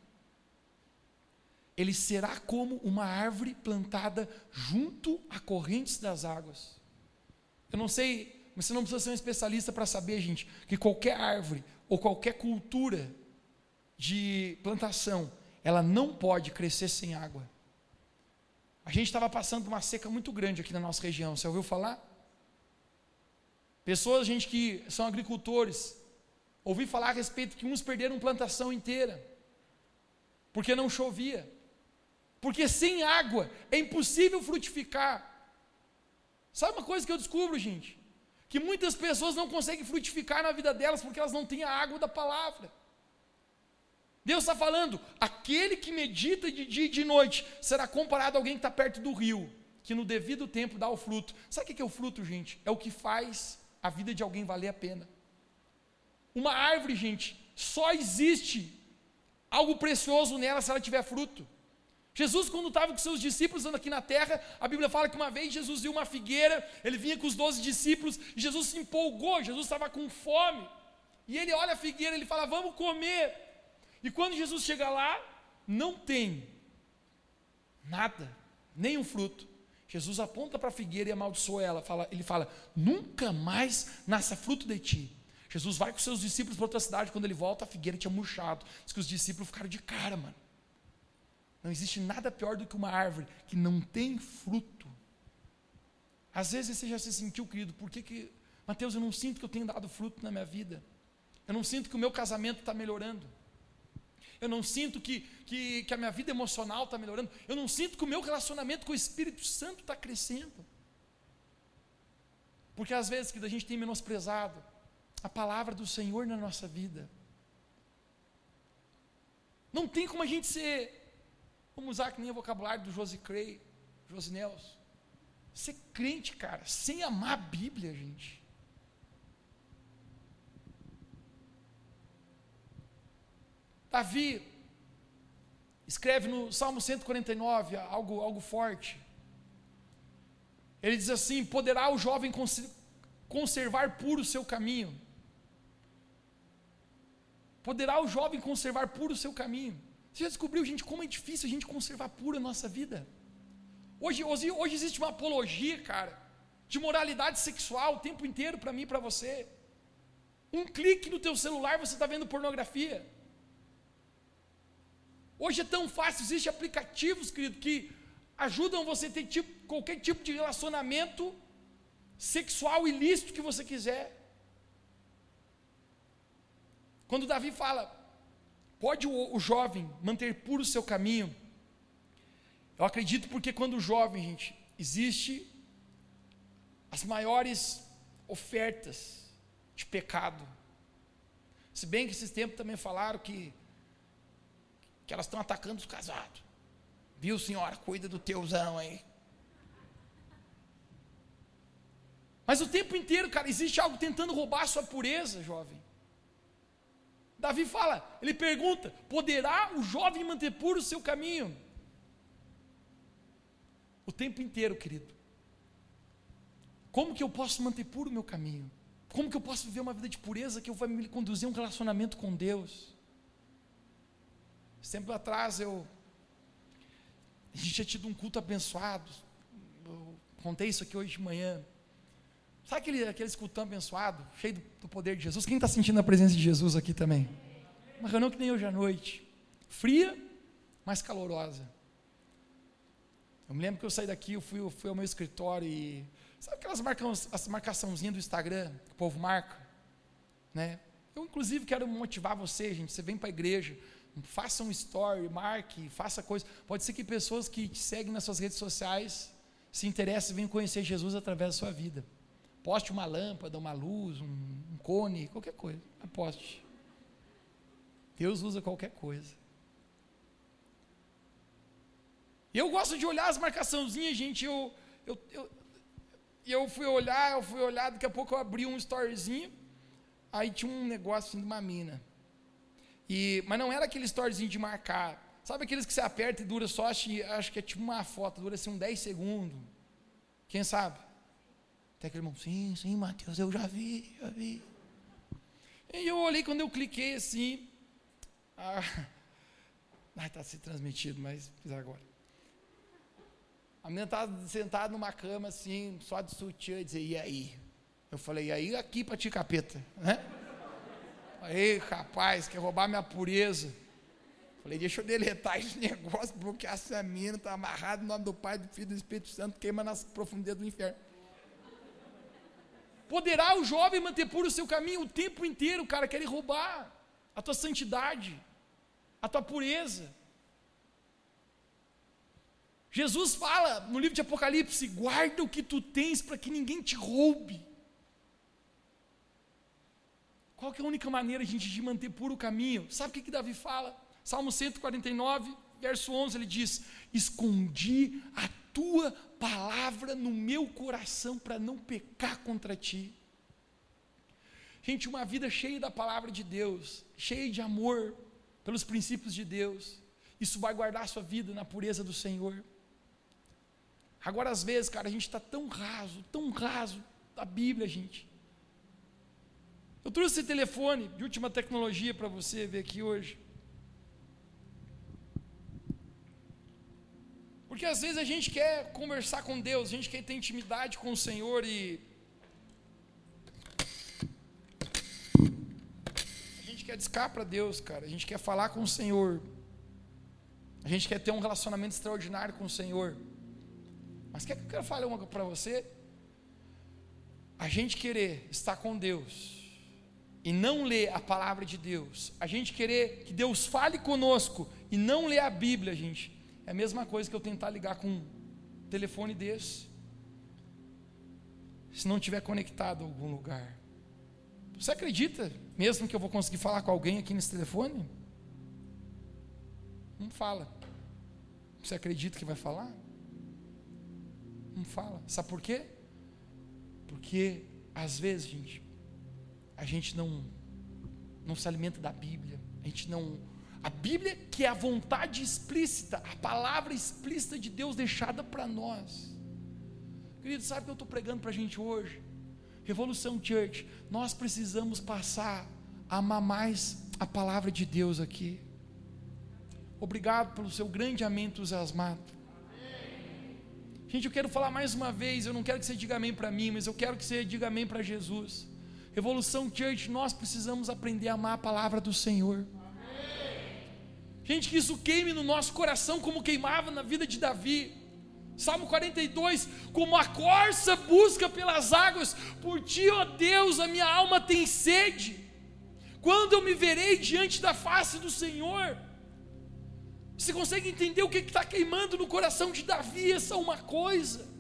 Ele será como uma árvore plantada junto a correntes das águas. Eu não sei, você não precisa ser um especialista para saber, gente, que qualquer árvore ou qualquer cultura de plantação, ela não pode crescer sem água. A gente estava passando uma seca muito grande aqui na nossa região. Você ouviu falar? Pessoas, gente que são agricultores, ouvi falar a respeito que uns perderam plantação inteira, porque não chovia. Porque sem água é impossível frutificar. Sabe uma coisa que eu descubro, gente? Que muitas pessoas não conseguem frutificar na vida delas porque elas não têm a água da palavra. Deus está falando, aquele que medita de dia e de noite será comparado a alguém que está perto do rio, que no devido tempo dá o fruto. Sabe o que é o fruto, gente? É o que faz a vida de alguém valer a pena. Uma árvore, gente, só existe algo precioso nela se ela tiver fruto. Jesus, quando estava com seus discípulos andando aqui na terra, a Bíblia fala que uma vez Jesus viu uma figueira, ele vinha com os doze discípulos, e Jesus se empolgou, Jesus estava com fome. E ele olha a figueira, ele fala: Vamos comer. E quando Jesus chega lá, não tem nada, nem um fruto. Jesus aponta para a figueira e amaldiçoa ela. Fala, ele fala: Nunca mais nasça fruto de ti. Jesus vai com seus discípulos para outra cidade. Quando ele volta, a figueira tinha murchado. Diz que os discípulos ficaram de cara, mano. Não existe nada pior do que uma árvore que não tem fruto. Às vezes você já se sentiu, querido, por que, que Mateus, eu não sinto que eu tenho dado fruto na minha vida. Eu não sinto que o meu casamento está melhorando. Eu não sinto que, que, que a minha vida emocional está melhorando. Eu não sinto que o meu relacionamento com o Espírito Santo está crescendo. Porque às vezes, que a gente tem menosprezado a palavra do Senhor na nossa vida. Não tem como a gente ser Vamos usar que nem o vocabulário do Josi Cray, Josi Nelson. Ser crente, cara, sem amar a Bíblia, gente. Davi escreve no Salmo 149 algo, algo forte. Ele diz assim: Poderá o jovem conservar puro o seu caminho? Poderá o jovem conservar puro o seu caminho? Você já descobriu, gente, como é difícil a gente conservar pura a nossa vida? Hoje, hoje, hoje existe uma apologia, cara, de moralidade sexual o tempo inteiro para mim e para você. Um clique no teu celular você está vendo pornografia. Hoje é tão fácil, existem aplicativos, querido, que ajudam você a ter tipo, qualquer tipo de relacionamento sexual ilícito que você quiser. Quando Davi fala, Pode o, o jovem manter puro o seu caminho? Eu acredito porque quando o jovem, gente, existe as maiores ofertas de pecado. Se bem que esses tempos também falaram que, que elas estão atacando os casados. Viu, senhora? Cuida do teuzão aí. Mas o tempo inteiro, cara, existe algo tentando roubar a sua pureza, jovem. Davi fala, ele pergunta: poderá o jovem manter puro o seu caminho? O tempo inteiro, querido. Como que eu posso manter puro o meu caminho? Como que eu posso viver uma vida de pureza que eu vai me conduzir a um relacionamento com Deus? Tempo atrás eu a gente tinha tido um culto abençoado. Eu contei isso aqui hoje de manhã. Sabe aquele, aquele escutão abençoado, cheio do, do poder de Jesus? Quem está sentindo a presença de Jesus aqui também? Uma reunião que nem hoje à noite. Fria, mas calorosa. Eu me lembro que eu saí daqui, eu fui, eu fui ao meu escritório e. Sabe aquelas marcas, as marcaçãozinhas do Instagram que o povo marca? Né? Eu, inclusive, quero motivar você, gente. Você vem para a igreja, faça um story, marque, faça coisa. Pode ser que pessoas que te seguem nas suas redes sociais se interessem e venham conhecer Jesus através da sua vida. Poste uma lâmpada, uma luz, um, um cone, qualquer coisa. Poste. Deus usa qualquer coisa. Eu gosto de olhar as marcaçãozinhas, gente. Eu, eu, eu, eu fui olhar, eu fui olhar, daqui a pouco eu abri um storyzinho. Aí tinha um negócio assim de uma mina. E, mas não era aquele storyzinho de marcar. Sabe aqueles que você aperta e dura só, acho, acho que é tipo uma foto, dura assim uns 10 segundos. Quem sabe? Até aquele irmão, sim, sim, Mateus, eu já vi, já vi. E eu olhei quando eu cliquei assim. Ah, *laughs* está se transmitido, mas fiz agora. A menina estava sentada numa cama assim, só de sutiã, e dizia, e aí? Eu falei, e aí aqui para ti, capeta, né? Aí, rapaz, quer roubar minha pureza. Falei, deixa eu deletar esse *laughs* negócio, bloquear essa mina, está amarrado em nome do Pai, do Filho do Espírito Santo, queima nas profundezas do inferno. Poderá o jovem manter puro o seu caminho o tempo inteiro, cara, querem roubar a tua santidade, a tua pureza. Jesus fala no livro de Apocalipse: guarda o que tu tens para que ninguém te roube. Qual é a única maneira, gente, de manter puro o caminho? Sabe o que, que Davi fala? Salmo 149, verso 11, ele diz: Escondi a tua palavra no meu coração para não pecar contra ti. Gente, uma vida cheia da palavra de Deus, cheia de amor pelos princípios de Deus. Isso vai guardar a sua vida na pureza do Senhor. Agora, às vezes, cara, a gente está tão raso, tão raso da Bíblia, gente. Eu trouxe esse telefone de última tecnologia para você ver aqui hoje. Porque às vezes a gente quer conversar com Deus, a gente quer ter intimidade com o Senhor e. A gente quer discar para Deus, cara. A gente quer falar com o Senhor. A gente quer ter um relacionamento extraordinário com o Senhor. Mas quer que eu quero falar uma para você? A gente querer estar com Deus e não ler a palavra de Deus, a gente querer que Deus fale conosco e não ler a Bíblia, gente, é a mesma coisa que eu tentar ligar com um telefone desse, se não estiver conectado a algum lugar. Você acredita mesmo que eu vou conseguir falar com alguém aqui nesse telefone? Não fala. Você acredita que vai falar? Não fala. Sabe por quê? Porque às vezes, gente, a gente não não se alimenta da Bíblia. A gente não a Bíblia que é a vontade explícita, a palavra explícita de Deus deixada para nós. Querido, sabe o que eu estou pregando para a gente hoje? Revolução Church, nós precisamos passar a amar mais a palavra de Deus aqui. Obrigado pelo seu grande amém entusiasmado. Gente, eu quero falar mais uma vez, eu não quero que você diga amém para mim, mas eu quero que você diga amém para Jesus. Revolução Church, nós precisamos aprender a amar a palavra do Senhor. Gente, que isso queime no nosso coração como queimava na vida de Davi. Salmo 42, como a corça busca pelas águas, por ti, ó Deus, a minha alma tem sede. Quando eu me verei diante da face do Senhor? Você consegue entender o que está queimando no coração de Davi? Essa é uma coisa.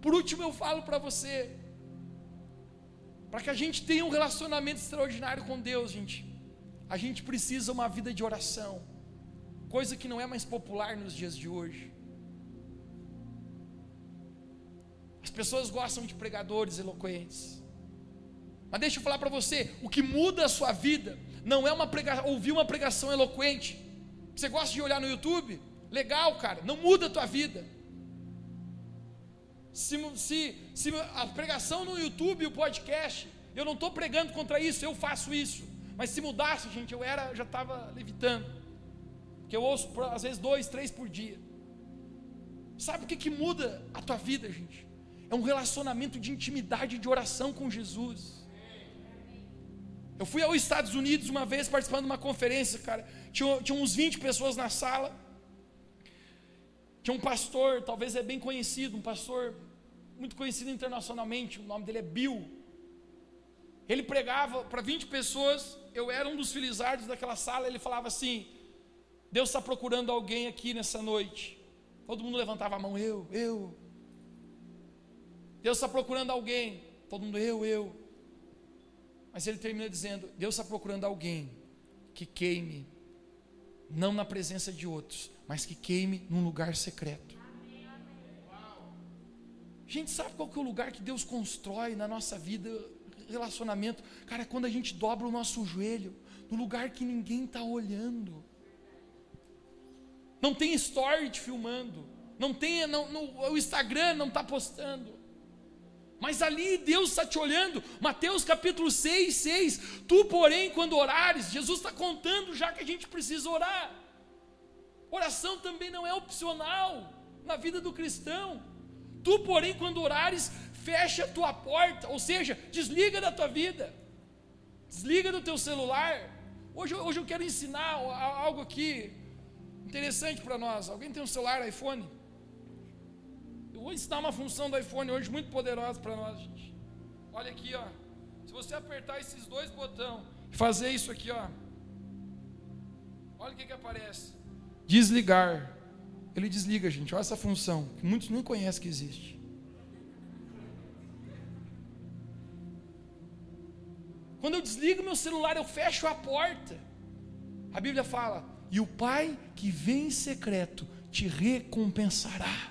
Por último, eu falo para você, para que a gente tenha um relacionamento extraordinário com Deus, gente, a gente precisa uma vida de oração, coisa que não é mais popular nos dias de hoje. As pessoas gostam de pregadores eloquentes. Mas deixa eu falar para você, o que muda a sua vida não é uma prega, ouvir uma pregação eloquente. Você gosta de olhar no YouTube? Legal, cara, não muda a tua vida. Se, se, se a pregação no YouTube o podcast, eu não estou pregando contra isso, eu faço isso. Mas se mudasse, gente, eu era, já estava levitando. Porque eu ouço às vezes dois, três por dia. Sabe o que, que muda a tua vida, gente? É um relacionamento de intimidade, de oração com Jesus. Eu fui aos Estados Unidos uma vez participando de uma conferência, cara. Tinha, tinha uns 20 pessoas na sala. Tinha um pastor, talvez é bem conhecido, um pastor muito conhecido internacionalmente, o nome dele é Bill. Ele pregava para 20 pessoas, eu era um dos filizardos daquela sala, ele falava assim: Deus está procurando alguém aqui nessa noite. Todo mundo levantava a mão, eu, eu. Deus está procurando alguém. Todo mundo, eu, eu. Mas ele termina dizendo: Deus está procurando alguém que queime, não na presença de outros, mas que queime num lugar secreto. Gente, sabe qual que é o lugar que Deus constrói na nossa vida, relacionamento? Cara, é quando a gente dobra o nosso joelho, no lugar que ninguém está olhando. Não tem story te filmando, não tem, não, no, o Instagram não está postando. Mas ali Deus está te olhando, Mateus capítulo 6, 6. Tu, porém, quando orares, Jesus está contando já que a gente precisa orar. Oração também não é opcional na vida do cristão. Tu, porém, quando orares, fecha a tua porta, ou seja, desliga da tua vida, desliga do teu celular. Hoje, hoje eu quero ensinar algo aqui interessante para nós. Alguém tem um celular iPhone? Vou ensinar uma função do iPhone hoje muito poderosa para nós, gente. Olha aqui, ó. Se você apertar esses dois botões e fazer isso aqui, ó. Olha o que, que aparece. Desligar. Ele desliga, gente. Olha essa função que muitos nem conhecem que existe. Quando eu desligo meu celular, eu fecho a porta. A Bíblia fala: "E o Pai que vem em secreto te recompensará".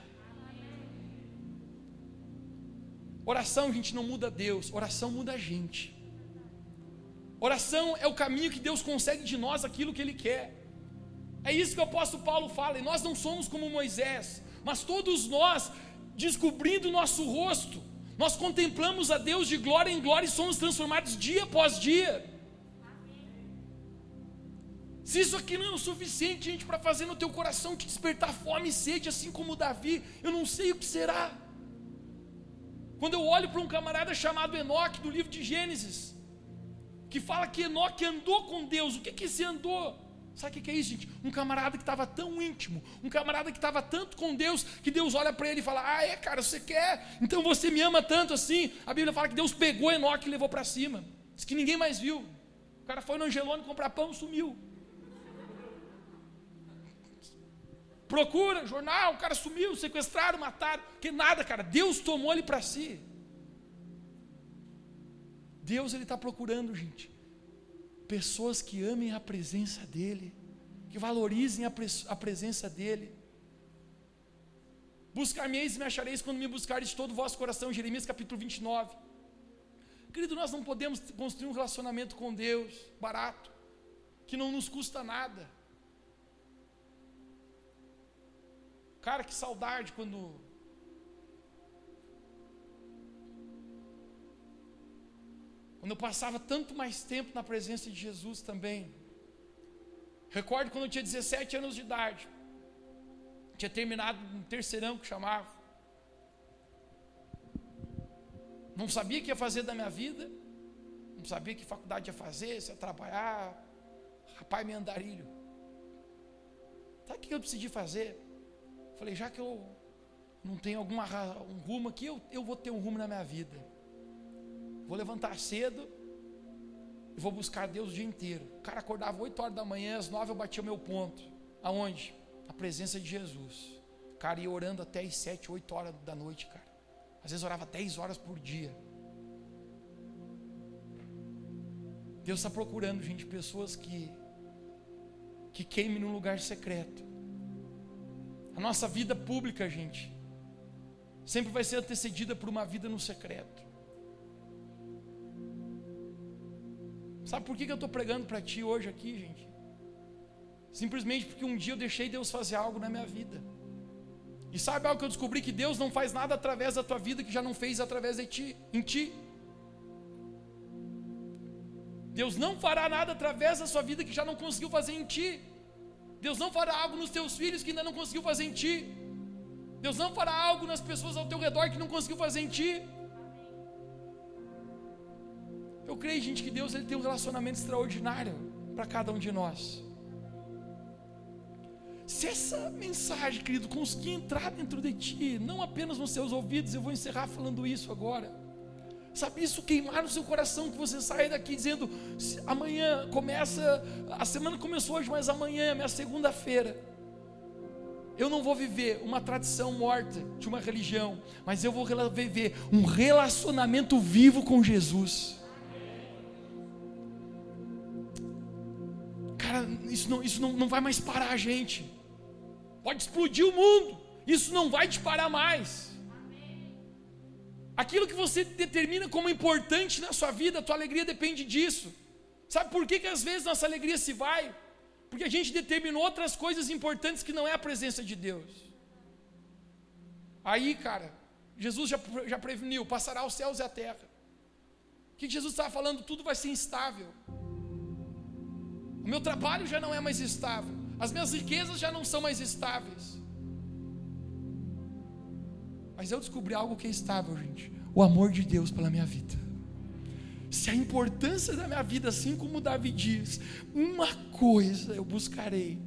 Oração, gente, não muda Deus, oração muda a gente. Oração é o caminho que Deus consegue de nós aquilo que Ele quer. É isso que o apóstolo Paulo fala, e nós não somos como Moisés, mas todos nós, descobrindo o nosso rosto, nós contemplamos a Deus de glória em glória e somos transformados dia após dia. Se isso aqui não é o suficiente, gente, para fazer no teu coração te despertar fome e sede, assim como Davi, eu não sei o que será. Quando eu olho para um camarada chamado Enoque, do livro de Gênesis, que fala que Enoque andou com Deus, o que que esse andou? Sabe o que é isso, gente? Um camarada que estava tão íntimo, um camarada que estava tanto com Deus, que Deus olha para ele e fala: Ah, é, cara, você quer? Então você me ama tanto assim. A Bíblia fala que Deus pegou Enoque e levou para cima. Diz que ninguém mais viu. O cara foi no Angelone comprar pão, sumiu. Procura, jornal, o cara sumiu, sequestraram, mataram. Que nada, cara. Deus tomou ele para si. Deus ele está procurando, gente pessoas que amem a presença dEle, que valorizem a, a presença dEle. Buscar-me-eis e me achareis quando me buscareis de todo o vosso coração, Jeremias capítulo 29. Querido, nós não podemos construir um relacionamento com Deus barato, que não nos custa nada. Cara, que saudade quando Quando eu passava tanto mais tempo na presença de Jesus também. Recordo quando eu tinha 17 anos de idade. Tinha terminado um terceirão que chamava. Não sabia o que ia fazer da minha vida. Não sabia que faculdade ia fazer, se ia trabalhar. Rapaz, me andarilho. Sabe o que eu decidi fazer? Falei, já que eu não tenho alguma um rumo aqui, eu, eu vou ter um rumo na minha vida. Vou levantar cedo e vou buscar Deus o dia inteiro. O cara acordava 8 horas da manhã, às 9 eu batia o meu ponto. Aonde? Na presença de Jesus. O cara ia orando até as 7, 8 horas da noite, cara. Às vezes orava 10 horas por dia. Deus está procurando, gente, pessoas que que queimem num lugar secreto. A nossa vida pública, gente, sempre vai ser antecedida por uma vida no secreto. Sabe por que, que eu estou pregando para ti hoje aqui, gente? Simplesmente porque um dia eu deixei Deus fazer algo na minha vida. E sabe algo que eu descobri? Que Deus não faz nada através da tua vida que já não fez através de ti, em ti. Deus não fará nada através da sua vida que já não conseguiu fazer em ti. Deus não fará algo nos teus filhos que ainda não conseguiu fazer em ti. Deus não fará algo nas pessoas ao teu redor que não conseguiu fazer em ti. Eu creio, gente, que Deus ele tem um relacionamento extraordinário para cada um de nós. Se essa mensagem, querido, conseguir entrar dentro de ti, não apenas nos seus ouvidos, eu vou encerrar falando isso agora. Sabe, isso queimar no seu coração, que você saia daqui dizendo: amanhã começa, a semana começou hoje, mas amanhã é minha segunda-feira. Eu não vou viver uma tradição morta de uma religião, mas eu vou viver um relacionamento vivo com Jesus. cara, isso não, isso não, não vai mais parar a gente. Pode explodir o mundo, isso não vai te parar mais. Aquilo que você determina como importante na sua vida, a tua alegria depende disso. Sabe por que, que às vezes nossa alegria se vai? Porque a gente determinou outras coisas importantes que não é a presença de Deus. Aí, cara, Jesus já, já preveniu: passará os céus e a terra. O que Jesus estava falando? Tudo vai ser instável. O meu trabalho já não é mais estável. As minhas riquezas já não são mais estáveis. Mas eu descobri algo que é estável, gente: o amor de Deus pela minha vida. Se a importância da minha vida, assim como Davi diz, uma coisa eu buscarei.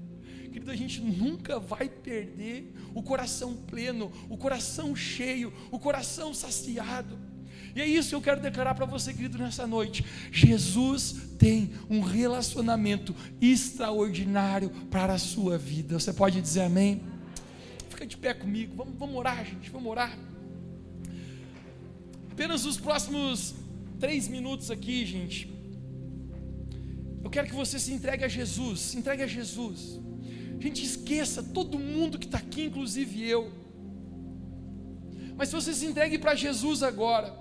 Querido, a gente nunca vai perder o coração pleno, o coração cheio, o coração saciado. E é isso que eu quero declarar para você, querido, nessa noite. Jesus tem um relacionamento extraordinário para a sua vida. Você pode dizer amém? Fica de pé comigo. Vamos, vamos orar, gente. Vamos orar. Apenas os próximos três minutos aqui, gente. Eu quero que você se entregue a Jesus. Se entregue a Jesus. Gente, esqueça todo mundo que está aqui, inclusive eu. Mas se você se entregue para Jesus agora,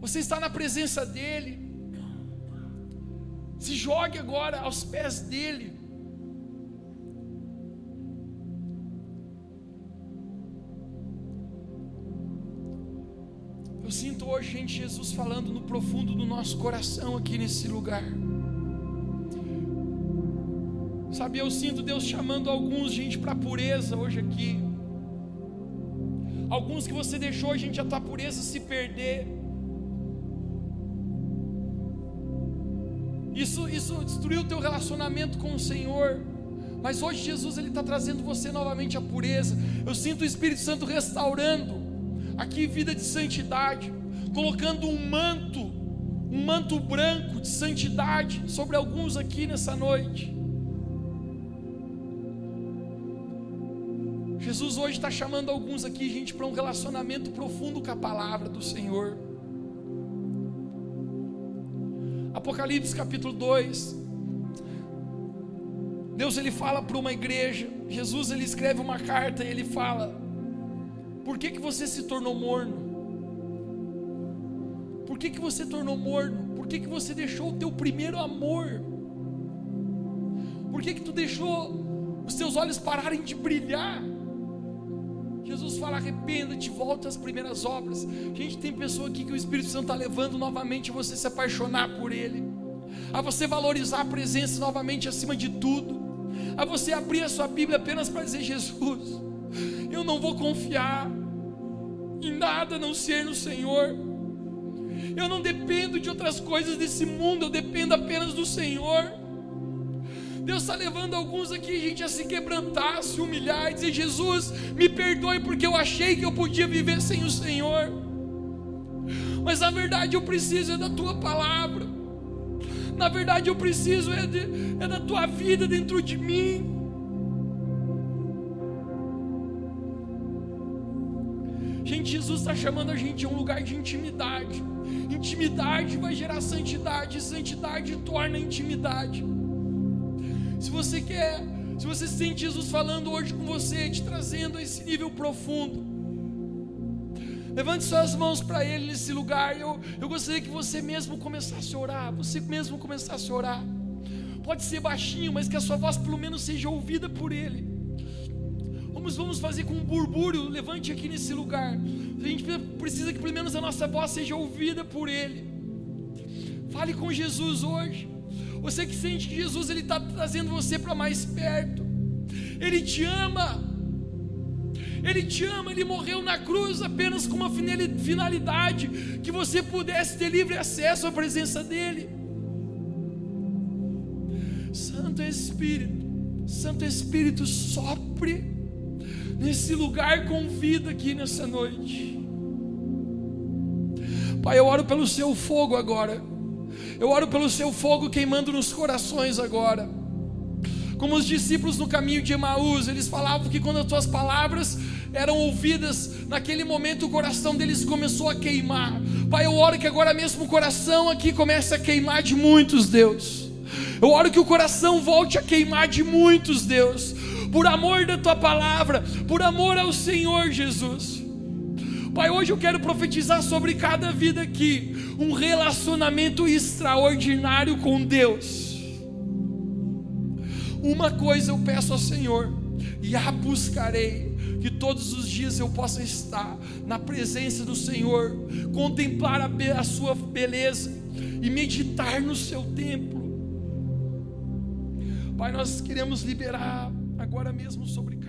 você está na presença dEle, Se jogue agora aos pés dele. Hoje, gente, Jesus falando no profundo do nosso coração aqui nesse lugar. Sabe, eu sinto Deus chamando alguns, gente, para pureza hoje aqui. Alguns que você deixou, gente, a tua pureza se perder. Isso, isso destruiu o teu relacionamento com o Senhor. Mas hoje Jesus ele está trazendo você novamente à pureza. Eu sinto o Espírito Santo restaurando aqui vida de santidade, colocando um manto, um manto branco de santidade sobre alguns aqui nessa noite. Jesus hoje está chamando alguns aqui, gente, para um relacionamento profundo com a palavra do Senhor. Apocalipse capítulo 2. Deus ele fala para uma igreja, Jesus ele escreve uma carta e ele fala: Por que que você se tornou morno? Que que você tornou morno? Por que que você deixou o teu primeiro amor? Por que que tu deixou os teus olhos pararem de brilhar? Jesus fala: arrependa-te, volta às primeiras obras. Gente, tem pessoa aqui que o Espírito Santo está levando novamente você se apaixonar por Ele, a você valorizar a presença novamente acima de tudo, a você abrir a sua Bíblia apenas para dizer: Jesus, eu não vou confiar em nada a não ser no Senhor. Eu não dependo de outras coisas desse mundo, eu dependo apenas do Senhor. Deus está levando alguns aqui, gente, a se quebrantar, a se humilhar e dizer: Jesus, me perdoe porque eu achei que eu podia viver sem o Senhor. Mas na verdade eu preciso é da tua palavra. Na verdade eu preciso é, de, é da tua vida dentro de mim. Jesus está chamando a gente a um lugar de intimidade. Intimidade vai gerar santidade, santidade torna intimidade. Se você quer, se você sente Jesus falando hoje com você, te trazendo a esse nível profundo, levante suas mãos para Ele nesse lugar. Eu, eu gostaria que você mesmo começasse a orar, você mesmo começasse a orar. Pode ser baixinho, mas que a sua voz pelo menos seja ouvida por Ele. Vamos, vamos fazer com um burbúrio, levante aqui nesse lugar. A gente precisa que pelo menos a nossa voz seja ouvida por Ele. Fale com Jesus hoje. Você que sente que Jesus ele está trazendo você para mais perto. Ele te ama. Ele te ama, ele morreu na cruz apenas com uma finalidade que você pudesse ter livre acesso à presença dele. Santo Espírito, Santo Espírito, sopre nesse lugar com vida aqui nessa noite. Pai, eu oro pelo seu fogo agora. Eu oro pelo seu fogo queimando nos corações agora. Como os discípulos no caminho de Emaús, eles falavam que quando as tuas palavras eram ouvidas, naquele momento o coração deles começou a queimar. Pai, eu oro que agora mesmo o coração aqui comece a queimar de muitos, Deus. Eu oro que o coração volte a queimar de muitos, Deus, por amor da tua palavra, por amor ao Senhor Jesus. Pai, hoje eu quero profetizar sobre cada vida aqui um relacionamento extraordinário com Deus. Uma coisa eu peço ao Senhor, e a buscarei, que todos os dias eu possa estar na presença do Senhor, contemplar a, a Sua beleza e meditar no Seu templo. Pai, nós queremos liberar agora mesmo sobre.